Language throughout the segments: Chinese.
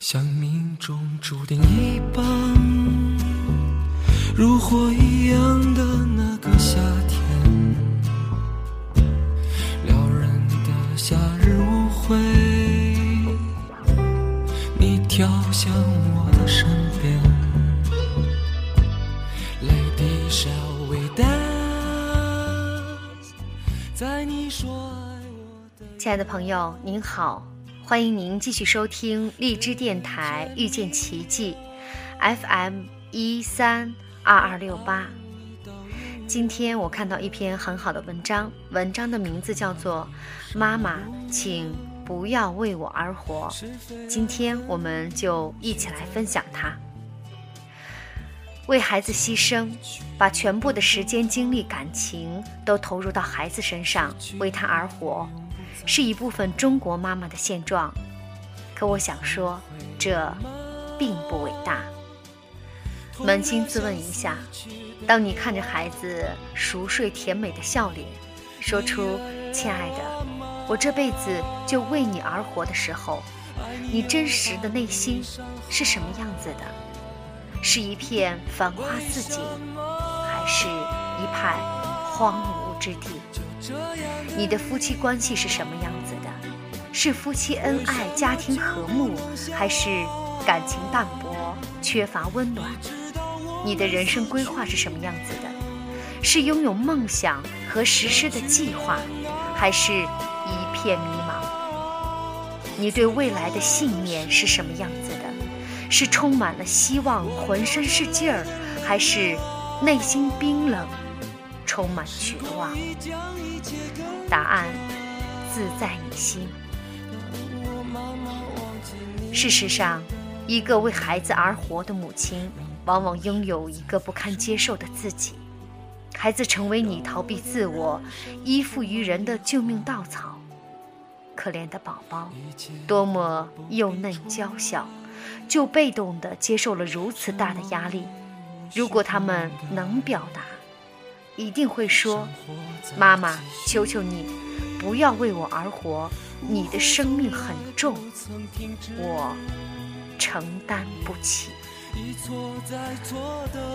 像命中注定一般，如火一样的那个夏天，撩人的夏日舞会，你跳向我的身边，泪滴稍微淡，在你说爱我的。亲爱的朋友，您好，欢迎您继续收听荔枝电台遇见奇迹，FM 一三二二六八。今天我看到一篇很好的文章，文章的名字叫做《妈妈，请不要为我而活》。今天我们就一起来分享它。为孩子牺牲，把全部的时间、精力、感情都投入到孩子身上，为他而活，是一部分中国妈妈的现状。可我想说，这并不伟大。扪心自问一下，当你看着孩子熟睡甜美的笑脸，说出“亲爱的，我这辈子就为你而活”的时候，你真实的内心是什么样子的？是一片繁花似锦，还是一派荒芜之地？你的夫妻关系是什么样子的？是夫妻恩爱、家庭和睦，还是感情淡薄、缺乏温暖？你的人生规划是什么样子的？是拥有梦想和实施的计划，还是一片迷茫？你对未来的信念是什么样子的？是充满了希望，浑身是劲儿，还是内心冰冷，充满绝望？答案自在你心。事实上，一个为孩子而活的母亲，往往拥有一个不堪接受的自己。孩子成为你逃避自我、依附于人的救命稻草。可怜的宝宝，多么幼嫩娇小，就被动地接受了如此大的压力。如果他们能表达，一定会说：“妈妈，求求你，不要为我而活。你的生命很重，我承担不起。”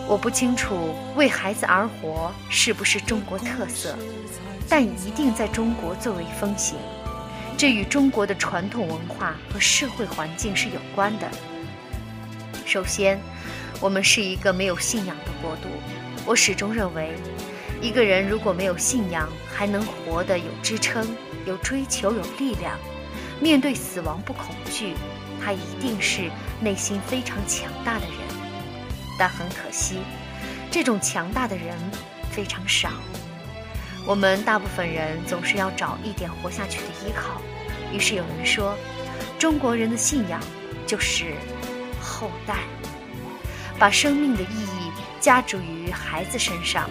我不清楚为孩子而活是不是中国特色，但一定在中国作为风行。这与中国的传统文化和社会环境是有关的。首先，我们是一个没有信仰的国度。我始终认为，一个人如果没有信仰，还能活得有支撑、有追求、有力量，面对死亡不恐惧，他一定是内心非常强大的人。但很可惜，这种强大的人非常少。我们大部分人总是要找一点活下去的依靠，于是有人说，中国人的信仰就是后代，把生命的意义加注于孩子身上，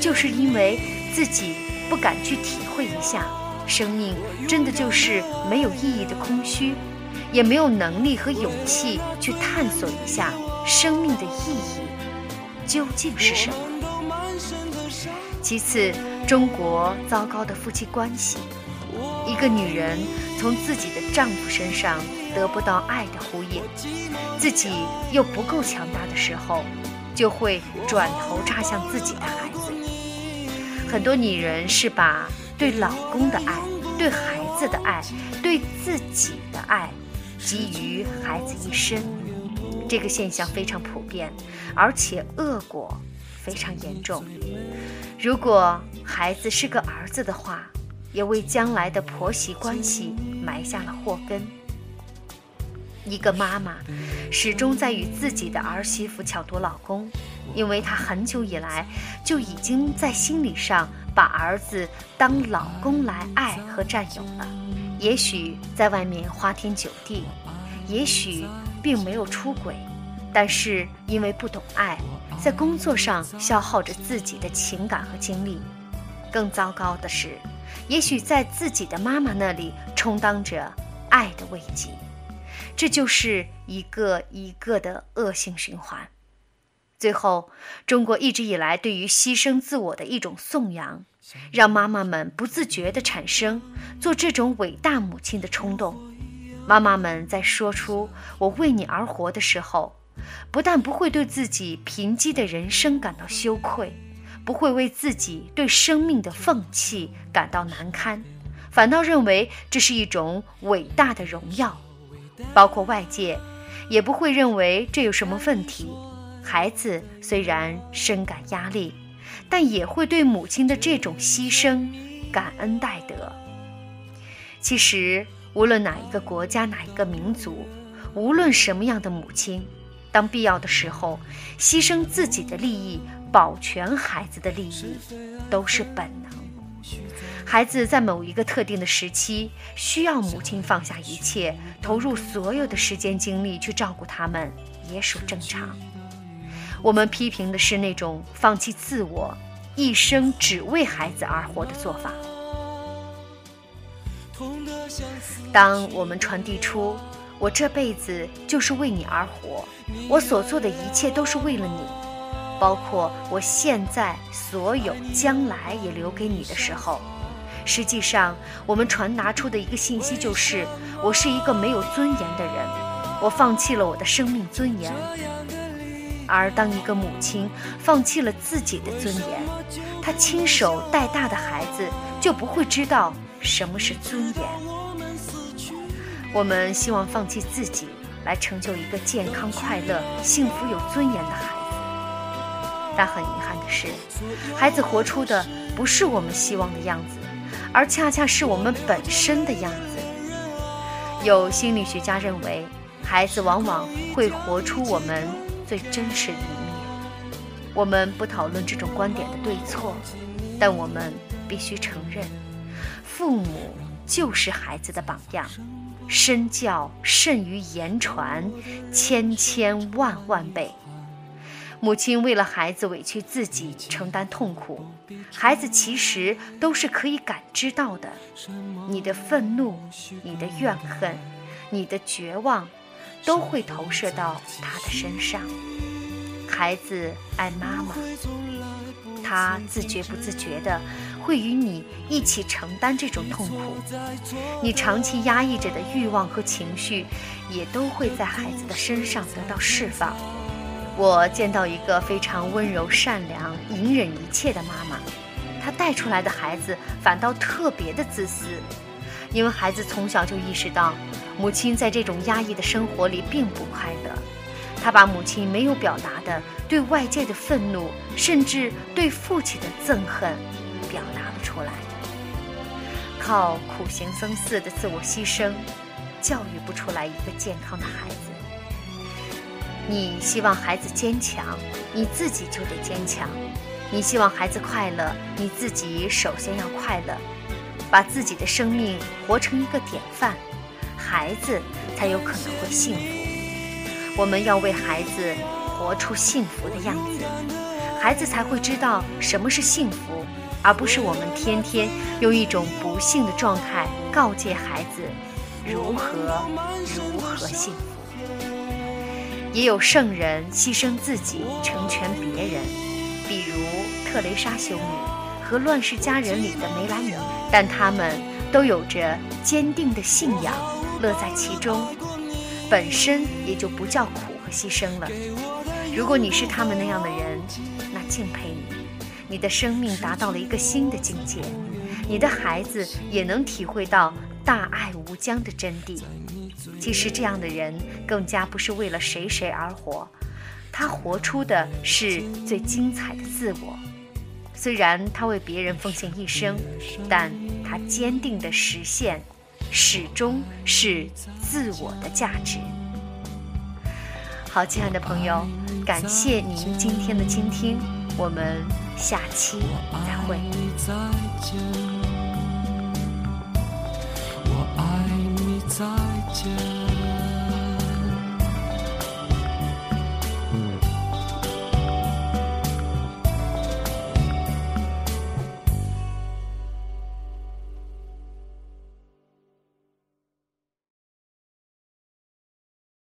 就是因为自己不敢去体会一下，生命真的就是没有意义的空虚，也没有能力和勇气去探索一下生命的意义究竟是什么。其次，中国糟糕的夫妻关系，一个女人从自己的丈夫身上得不到爱的呼应，自己又不够强大的时候，就会转头扎向自己的孩子。很多女人是把对老公的爱、对孩子的爱、对自己的爱，给予孩子一生。这个现象非常普遍，而且恶果非常严重。如果孩子是个儿子的话，也为将来的婆媳关系埋下了祸根。一个妈妈始终在与自己的儿媳妇抢夺老公，因为她很久以来就已经在心理上把儿子当老公来爱和占有了。也许在外面花天酒地，也许并没有出轨，但是因为不懂爱，在工作上消耗着自己的情感和精力。更糟糕的是，也许在自己的妈妈那里充当着爱的慰藉。这就是一个一个的恶性循环。最后，中国一直以来对于牺牲自我的一种颂扬，让妈妈们不自觉地产生做这种伟大母亲的冲动。妈妈们在说出“我为你而活”的时候，不但不会对自己贫瘠的人生感到羞愧，不会为自己对生命的放弃感到难堪，反倒认为这是一种伟大的荣耀。包括外界，也不会认为这有什么问题。孩子虽然深感压力，但也会对母亲的这种牺牲感恩戴德。其实。无论哪一个国家、哪一个民族，无论什么样的母亲，当必要的时候，牺牲自己的利益，保全孩子的利益，都是本能。孩子在某一个特定的时期，需要母亲放下一切，投入所有的时间精力去照顾他们，也属正常。我们批评的是那种放弃自我，一生只为孩子而活的做法。当我们传递出“我这辈子就是为你而活，我所做的一切都是为了你，包括我现在所有，将来也留给你”的时候，实际上我们传达出的一个信息就是：我是一个没有尊严的人，我放弃了我的生命尊严。而当一个母亲放弃了自己的尊严，她亲手带大的孩子就不会知道。什么是尊严？我们希望放弃自己，来成就一个健康、快乐、幸福、有尊严的孩子。但很遗憾的是，孩子活出的不是我们希望的样子，而恰恰是我们本身的样子。有心理学家认为，孩子往往会活出我们最真实的一面。我们不讨论这种观点的对错，但我们必须承认。父母就是孩子的榜样，身教胜于言传，千千万万倍。母亲为了孩子委屈自己，承担痛苦，孩子其实都是可以感知到的。你的愤怒、你的怨恨、你的绝望，都会投射到他的身上。孩子爱妈妈，他自觉不自觉的。会与你一起承担这种痛苦，你长期压抑着的欲望和情绪，也都会在孩子的身上得到释放。我见到一个非常温柔、善良、隐忍一切的妈妈，她带出来的孩子反倒特别的自私，因为孩子从小就意识到，母亲在这种压抑的生活里并不快乐。他把母亲没有表达的对外界的愤怒，甚至对父亲的憎恨。表达了出来。靠苦行僧似的自我牺牲，教育不出来一个健康的孩子。你希望孩子坚强，你自己就得坚强；你希望孩子快乐，你自己首先要快乐。把自己的生命活成一个典范，孩子才有可能会幸福。我们要为孩子活出幸福的样子，孩子才会知道什么是幸福。而不是我们天天用一种不幸的状态告诫孩子如何如何幸福。也有圣人牺牲自己成全别人，比如特蕾莎修女和《乱世佳人》里的梅兰妮，但他们都有着坚定的信仰，乐在其中，本身也就不叫苦和牺牲了。如果你是他们那样的人，那敬佩你。你的生命达到了一个新的境界，你的孩子也能体会到大爱无疆的真谛。其实这样的人更加不是为了谁谁而活，他活出的是最精彩的自我。虽然他为别人奉献一生，但他坚定的实现，始终是自我的价值。好，亲爱的朋友，感谢您今天的倾听。我们下期再会。